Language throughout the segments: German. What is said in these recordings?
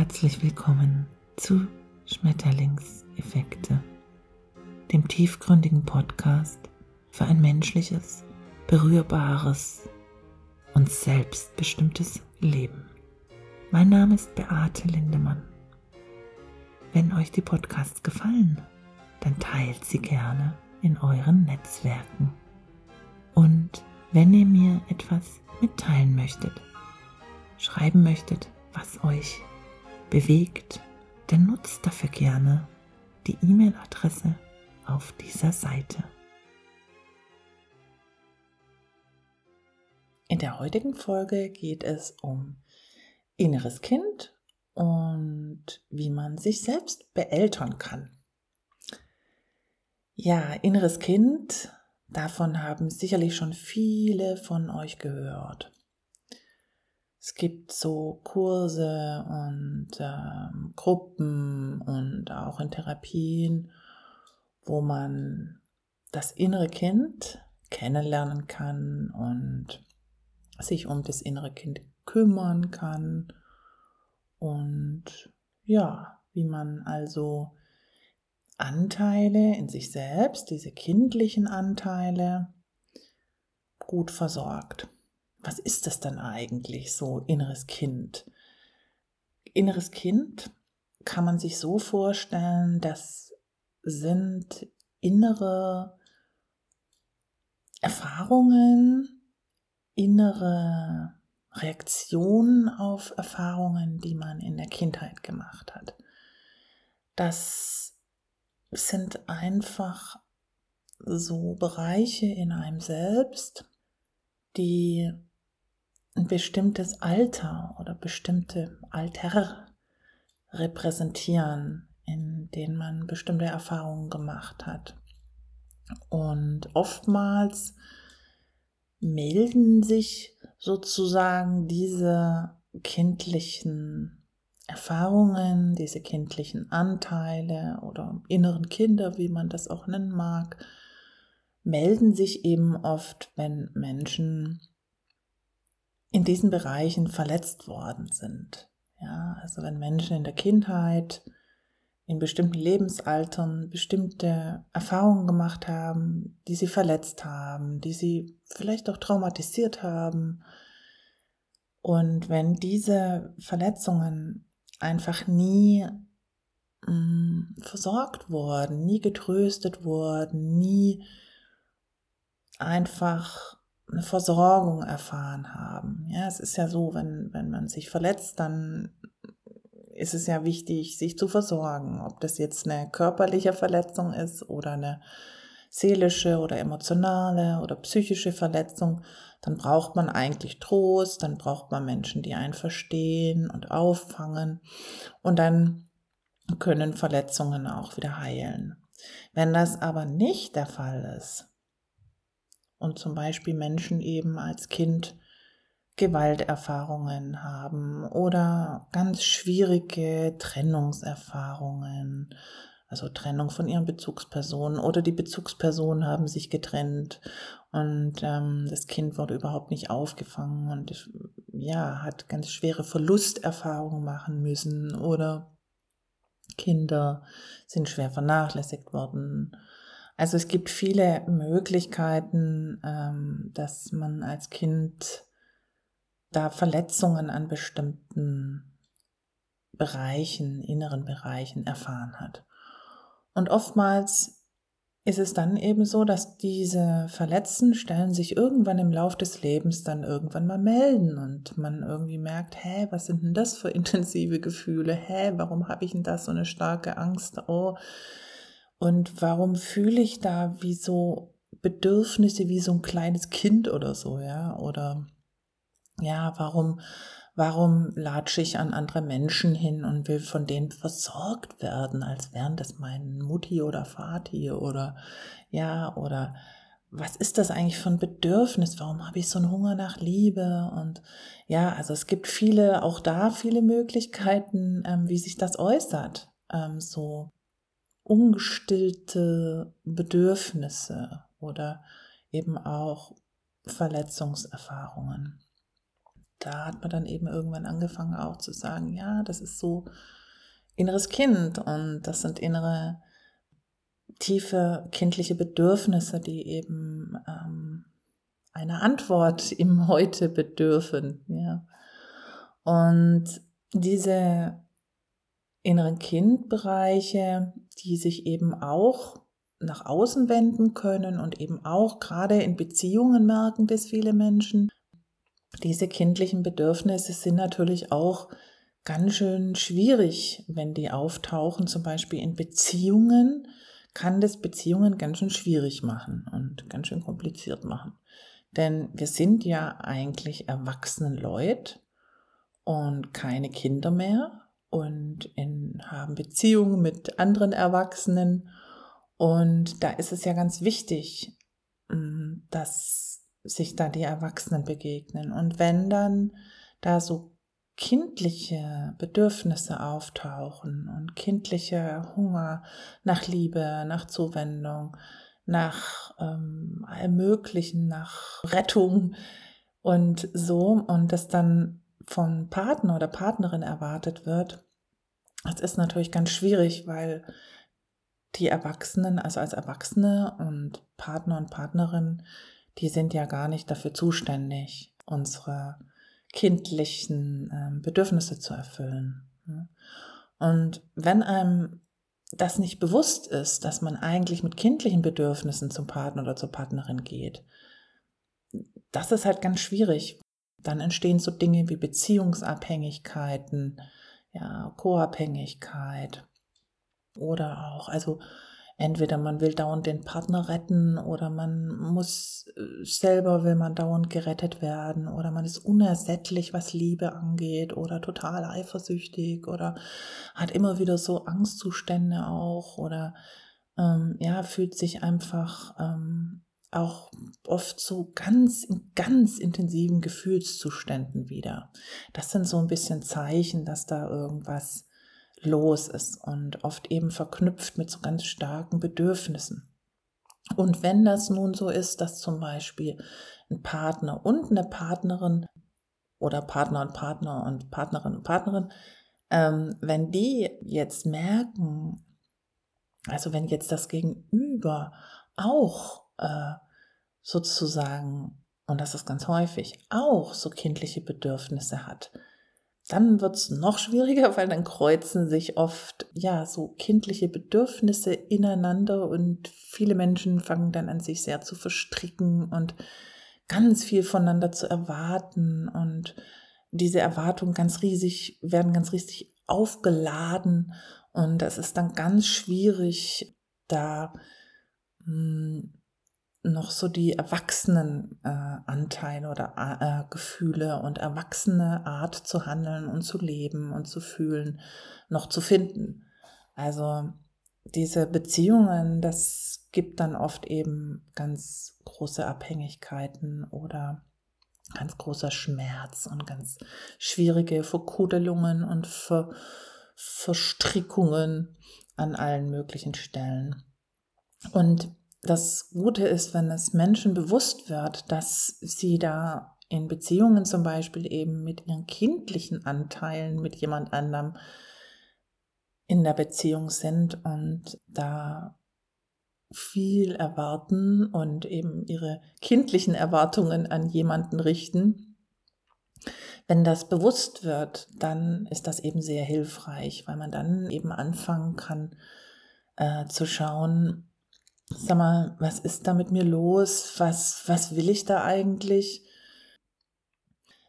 Herzlich willkommen zu Schmetterlingseffekte, dem tiefgründigen Podcast für ein menschliches, berührbares und selbstbestimmtes Leben. Mein Name ist Beate Lindemann. Wenn euch die Podcasts gefallen, dann teilt sie gerne in euren Netzwerken. Und wenn ihr mir etwas mitteilen möchtet, schreiben möchtet, was euch bewegt, dann nutzt dafür gerne die E-Mail-Adresse auf dieser Seite. In der heutigen Folge geht es um inneres Kind und wie man sich selbst beeltern kann. Ja, inneres Kind, davon haben sicherlich schon viele von euch gehört. Es gibt so Kurse und ähm, Gruppen und auch in Therapien, wo man das innere Kind kennenlernen kann und sich um das innere Kind kümmern kann. Und ja, wie man also Anteile in sich selbst, diese kindlichen Anteile, gut versorgt was ist das dann eigentlich, so inneres Kind? Inneres Kind kann man sich so vorstellen, das sind innere Erfahrungen, innere Reaktionen auf Erfahrungen, die man in der Kindheit gemacht hat. Das sind einfach so Bereiche in einem selbst, die ein bestimmtes Alter oder bestimmte Alter repräsentieren, in denen man bestimmte Erfahrungen gemacht hat. Und oftmals melden sich sozusagen diese kindlichen Erfahrungen, diese kindlichen Anteile oder inneren Kinder, wie man das auch nennen mag, melden sich eben oft, wenn Menschen in diesen Bereichen verletzt worden sind. Ja, also wenn Menschen in der Kindheit in bestimmten Lebensaltern bestimmte Erfahrungen gemacht haben, die sie verletzt haben, die sie vielleicht auch traumatisiert haben. Und wenn diese Verletzungen einfach nie mh, mm, versorgt wurden, nie getröstet wurden, nie einfach eine Versorgung erfahren haben. Ja, es ist ja so, wenn, wenn man sich verletzt, dann ist es ja wichtig, sich zu versorgen. Ob das jetzt eine körperliche Verletzung ist oder eine seelische oder emotionale oder psychische Verletzung, dann braucht man eigentlich Trost, dann braucht man Menschen, die einen verstehen und auffangen und dann können Verletzungen auch wieder heilen. Wenn das aber nicht der Fall ist, und zum Beispiel Menschen eben als Kind Gewalterfahrungen haben oder ganz schwierige Trennungserfahrungen, also Trennung von ihren Bezugspersonen oder die Bezugspersonen haben sich getrennt und ähm, das Kind wurde überhaupt nicht aufgefangen und ja, hat ganz schwere Verlusterfahrungen machen müssen oder Kinder sind schwer vernachlässigt worden also es gibt viele Möglichkeiten, ähm, dass man als Kind da Verletzungen an bestimmten Bereichen, inneren Bereichen erfahren hat. Und oftmals ist es dann eben so, dass diese verletzten Stellen sich irgendwann im Lauf des Lebens dann irgendwann mal melden und man irgendwie merkt, hä, was sind denn das für intensive Gefühle? Hä, warum habe ich denn da so eine starke Angst? Oh, und warum fühle ich da wie so Bedürfnisse wie so ein kleines Kind oder so, ja? Oder ja, warum, warum latsche ich an andere Menschen hin und will von denen versorgt werden, als wären das mein Mutti oder Vati oder ja, oder was ist das eigentlich für ein Bedürfnis? Warum habe ich so einen Hunger nach Liebe? Und ja, also es gibt viele, auch da viele Möglichkeiten, ähm, wie sich das äußert. Ähm, so ungestillte Bedürfnisse oder eben auch Verletzungserfahrungen. da hat man dann eben irgendwann angefangen auch zu sagen, ja, das ist so inneres Kind und das sind innere tiefe kindliche Bedürfnisse, die eben ähm, eine Antwort im Heute bedürfen. Ja. Und diese inneren Kindbereiche, die sich eben auch nach außen wenden können und eben auch gerade in Beziehungen merken das viele Menschen. Diese kindlichen Bedürfnisse sind natürlich auch ganz schön schwierig, wenn die auftauchen, zum Beispiel in Beziehungen, kann das Beziehungen ganz schön schwierig machen und ganz schön kompliziert machen. Denn wir sind ja eigentlich erwachsene Leute und keine Kinder mehr und in, haben Beziehungen mit anderen Erwachsenen. Und da ist es ja ganz wichtig, mm, dass sich da die Erwachsenen begegnen. Und wenn dann da so kindliche Bedürfnisse auftauchen und kindliche Hunger nach Liebe, nach Zuwendung, nach ähm, Ermöglichen, nach Rettung und so, und das dann vom Partner oder Partnerin erwartet wird, das ist natürlich ganz schwierig, weil die Erwachsenen, also als Erwachsene und Partner und Partnerin, die sind ja gar nicht dafür zuständig, unsere kindlichen äh, Bedürfnisse zu erfüllen. Und wenn einem das nicht bewusst ist, dass man eigentlich mit kindlichen Bedürfnissen zum Partner oder zur Partnerin geht, das ist halt ganz schwierig. Dann entstehen so Dinge wie Beziehungsabhängigkeiten, ja, Co-Abhängigkeit oder auch, also entweder man will dauernd den Partner retten oder man muss äh, selber will man dauernd gerettet werden oder man ist unersättlich, was Liebe angeht oder total eifersüchtig oder hat immer wieder so Angstzustände auch oder ähm, ja, fühlt sich einfach ähm, auch oft so ganz in ganz intensiven Gefühlszuständen wieder. Das sind so ein bisschen Zeichen, dass da irgendwas los ist und oft eben verknüpft mit so ganz starken Bedürfnissen. Und wenn das nun so ist, dass zum Beispiel ein Partner und eine Partnerin oder Partner und Partner und Partnerin und Partnerin, ähm, wenn die jetzt merken, also wenn jetzt das Gegenüber auch äh, sozusagen, und das ist ganz häufig, auch so kindliche Bedürfnisse hat, dann wird es noch schwieriger, weil dann kreuzen sich oft ja so kindliche Bedürfnisse ineinander und viele Menschen fangen dann an sich sehr zu verstricken und ganz viel voneinander zu erwarten. Und diese Erwartungen ganz riesig werden ganz riesig aufgeladen. Und das ist dann ganz schwierig da mh, hm, noch so die erwachsenen äh, Anteile oder äh, Gefühle und erwachsene Art zu handeln und zu leben und zu fühlen noch zu finden. Also diese Beziehungen, das gibt dann oft eben ganz große Abhängigkeiten oder ganz großer Schmerz und ganz schwierige Verkudelungen und Ver Verstrickungen an allen möglichen Stellen. Und das Gute ist, wenn es Menschen bewusst wird, dass sie da in Beziehungen zum Beispiel eben mit ihren kindlichen Anteilen mit jemand anderem in der Beziehung sind und da viel erwarten und eben ihre kindlichen Erwartungen an jemanden richten. Wenn das bewusst wird, dann ist das eben sehr hilfreich, weil man dann eben anfangen kann äh, zu schauen, sag mal, was ist da mit mir los? Was, was will ich da eigentlich?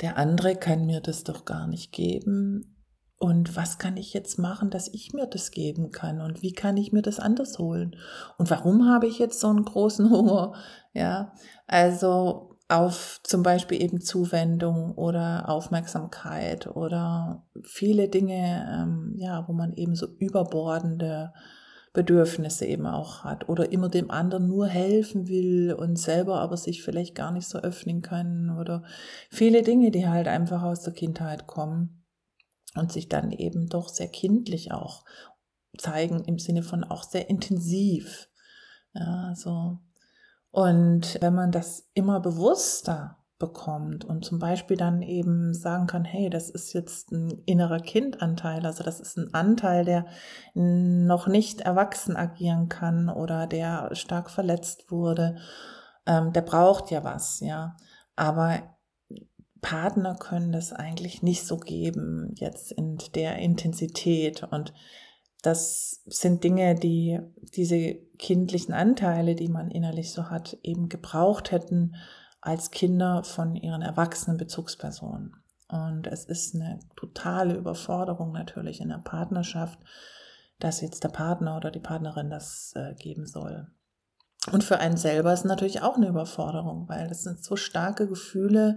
Der andere kann mir das doch gar nicht geben. Und was kann ich jetzt machen, dass ich mir das geben kann? Und wie kann ich mir das anders holen? Und warum habe ich jetzt so einen großen Hunger? Ja, also auf zum Beispiel eben Zuwendung oder Aufmerksamkeit oder viele Dinge, ähm, ja, wo man eben so überbordende Bedürfnisse eben auch hat oder immer dem anderen nur helfen will und selber aber sich vielleicht gar nicht so öffnen kann oder viele Dinge, die halt einfach aus der Kindheit kommen und sich dann eben doch sehr kindlich auch zeigen im Sinne von auch sehr intensiv. Ja, so. Und wenn man das immer bewusster bekommt und zum Beispiel dann eben sagen kann, hey, das ist jetzt ein innerer Kindanteil, also das ist ein Anteil, der noch nicht erwachsen agieren kann oder der stark verletzt wurde, ähm, der braucht ja was, ja. Aber Partner können das eigentlich nicht so geben, jetzt in der Intensität und das sind Dinge, die diese kindlichen Anteile, die man innerlich so hat, eben gebraucht hätten, als Kinder von ihren erwachsenen Bezugspersonen. Und es ist eine totale Überforderung natürlich in der Partnerschaft, dass jetzt der Partner oder die Partnerin das äh, geben soll. Und für einen selber ist natürlich auch eine Überforderung, weil das sind so starke Gefühle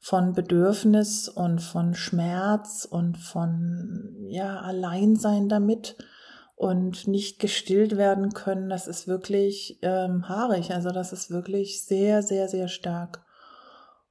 von Bedürfnis und von Schmerz und von ja Alleinsein damit und nicht gestillt werden können, das ist wirklich ähm, haarig. Also das ist wirklich sehr, sehr, sehr stark.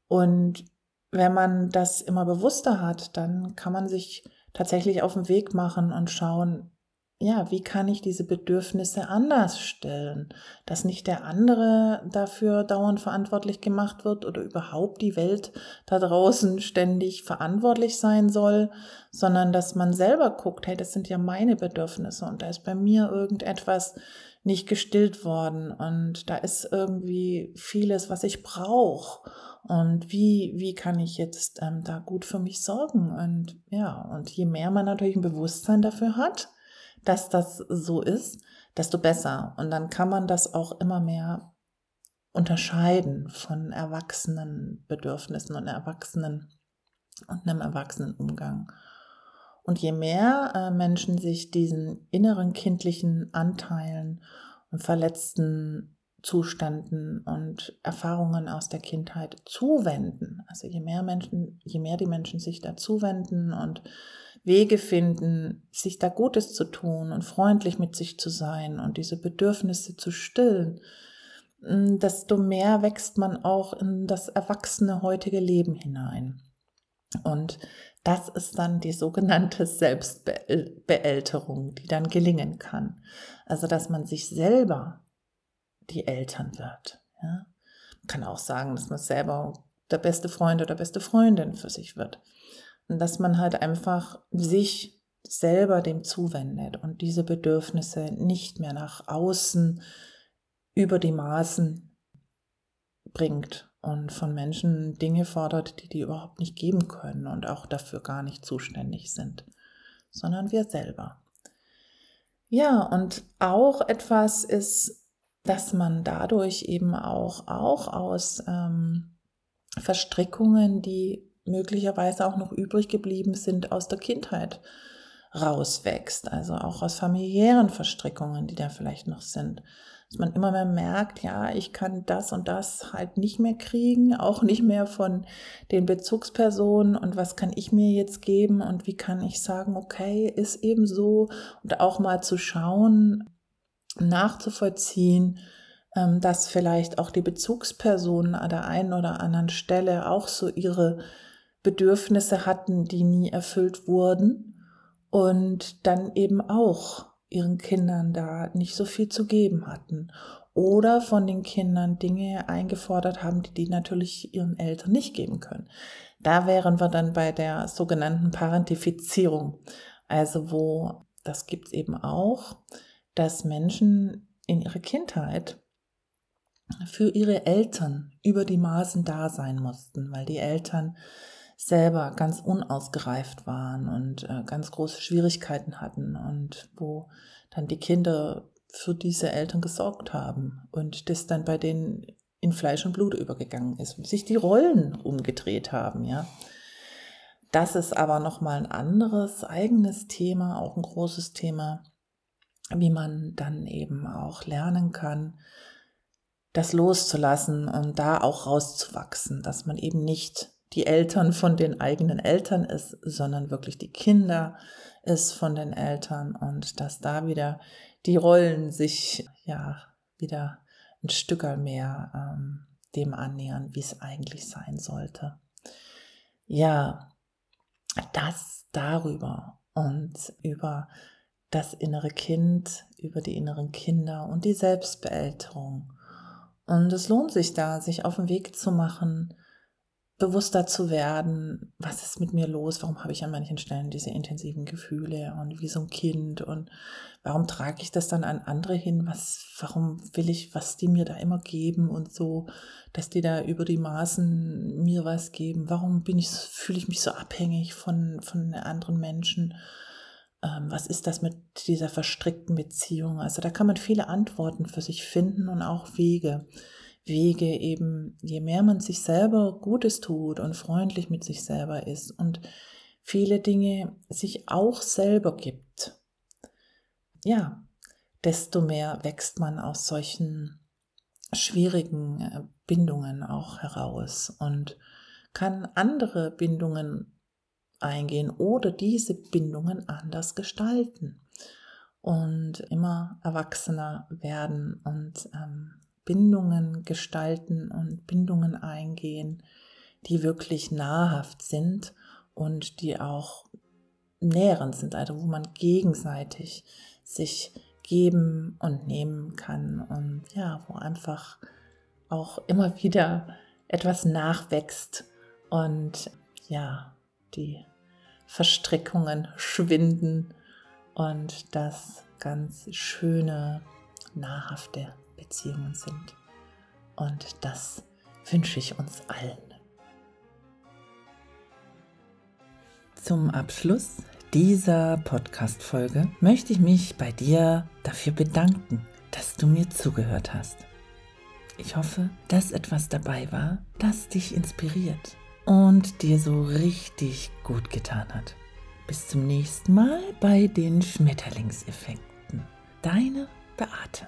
Und wenn man das immer bewusster hat, dann kann man sich tatsächlich auf den Weg machen und schauen, ja, wie kann ich diese Bedürfnisse anders stellen, dass nicht der andere dafür dauernd verantwortlich gemacht wird oder überhaupt die Welt da draußen ständig verantwortlich sein soll, sondern dass man selber guckt, hey, das sind ja meine Bedürfnisse und da ist bei mir irgendetwas nicht gestillt worden und da ist irgendwie vieles, was ich brauche und wie, wie kann ich jetzt ähm, da gut für mich sorgen? Und ja, und je mehr man natürlich ein Bewusstsein dafür hat, dass das so ist, desto besser. Und dann kann man das auch immer mehr unterscheiden von erwachsenen Bedürfnissen und Erwachsenen und einem erwachsenen Umgang. Und je mehr äh, Menschen sich diesen inneren kindlichen Anteilen und verletzten Zuständen und Erfahrungen aus der Kindheit zuwenden, also je mehr Menschen, je mehr die Menschen sich da zuwenden und Wege finden, sich da Gutes zu tun und freundlich mit sich zu sein und diese Bedürfnisse zu stillen, mm, desto mehr wächst man auch in das erwachsene heutige Leben hinein. Und das ist dann die sogenannte Selbstbeälterung, die dann gelingen kann. Also, dass man sich selber die Eltern wird. Ja? Man kann auch sagen, dass man selber der beste Freund oder beste Freundin für sich wird. Und dass man halt einfach sich selber dem zuwendet und diese Bedürfnisse nicht mehr nach außen über die Maßen bringt und von Menschen Dinge fordert, die die überhaupt nicht geben können und auch dafür gar nicht zuständig sind, sondern wir selber. Ja, und auch etwas ist, dass man dadurch eben auch, auch aus ähm, Verstrickungen, die möglicherweise auch noch übrig geblieben sind aus der Kindheit rauswächst, also auch aus familiären Verstrickungen, die da vielleicht noch sind. Dass man immer mehr merkt, ja, ich kann das und das halt nicht mehr kriegen, auch nicht mehr von den Bezugspersonen. Und was kann ich mir jetzt geben? Und wie kann ich sagen, okay, ist eben so. Und auch mal zu schauen, nachzuvollziehen, ähm, dass vielleicht auch die Bezugspersonen an der einen oder anderen Stelle auch so ihre Bedürfnisse hatten, die nie erfüllt wurden und dann eben auch ihren Kindern da nicht so viel zu geben hatten oder von den Kindern Dinge eingefordert haben, die die natürlich ihren Eltern nicht geben können. Da wären wir dann bei der sogenannten Parentifizierung, also wo das gibt es eben auch, dass Menschen in ihrer Kindheit für ihre Eltern über die Maßen da sein mussten, weil die Eltern selber ganz unausgereift waren und äh, ganz große Schwierigkeiten hatten und wo dann die Kinder für diese Eltern gesorgt haben und das dann bei denen in Fleisch und Blut übergegangen ist und sich die Rollen umgedreht haben, ja. Das ist aber nochmal ein anderes eigenes Thema, auch ein großes Thema, wie man dann eben auch lernen kann, das loszulassen und da auch rauszuwachsen, dass man eben nicht die Eltern von den eigenen Eltern ist, sondern wirklich die Kinder ist von den Eltern und dass da wieder die Rollen sich ja wieder ein Stück mehr ähm, dem annähern, wie es eigentlich sein sollte. Ja, das darüber und über das innere Kind, über die inneren Kinder und die Selbstbeälterung. Und es lohnt sich da, sich auf den Weg zu machen, bewusster zu werden, was ist mit mir los, warum habe ich an manchen Stellen diese intensiven Gefühle und wie so ein Kind? Und warum trage ich das dann an andere hin, was, warum will ich, was die mir da immer geben und so, dass die da über die Maßen mir was geben, warum bin ich, fühle ich mich so abhängig von, von anderen Menschen, ähm, was ist das mit dieser verstrickten Beziehung, also da kann man viele Antworten für sich finden und auch Wege. Wege eben, je mehr man sich selber Gutes tut und freundlich mit sich selber ist und viele Dinge sich auch selber gibt, ja, desto mehr wächst man aus solchen schwierigen äh, Bindungen auch heraus und kann andere Bindungen eingehen oder diese Bindungen anders gestalten und immer erwachsener werden und ähm, Bindungen gestalten und Bindungen eingehen, die wirklich nahrhaft sind und die auch nährend sind, also wo man gegenseitig sich geben und nehmen kann und ja, wo einfach auch immer wieder etwas nachwächst und ja, die Verstrickungen schwinden und das ganz schöne, nahrhafte Beziehungen sind. Und das wünsche ich uns allen. Zum Abschluss dieser Podcast-Folge möchte ich mich bei dir dafür bedanken, dass du mir zugehört hast. Ich hoffe, dass etwas dabei war, das dich inspiriert und dir so richtig gut getan hat. Bis zum nächsten Mal bei den Schmetterlingseffekten. Deine Beate.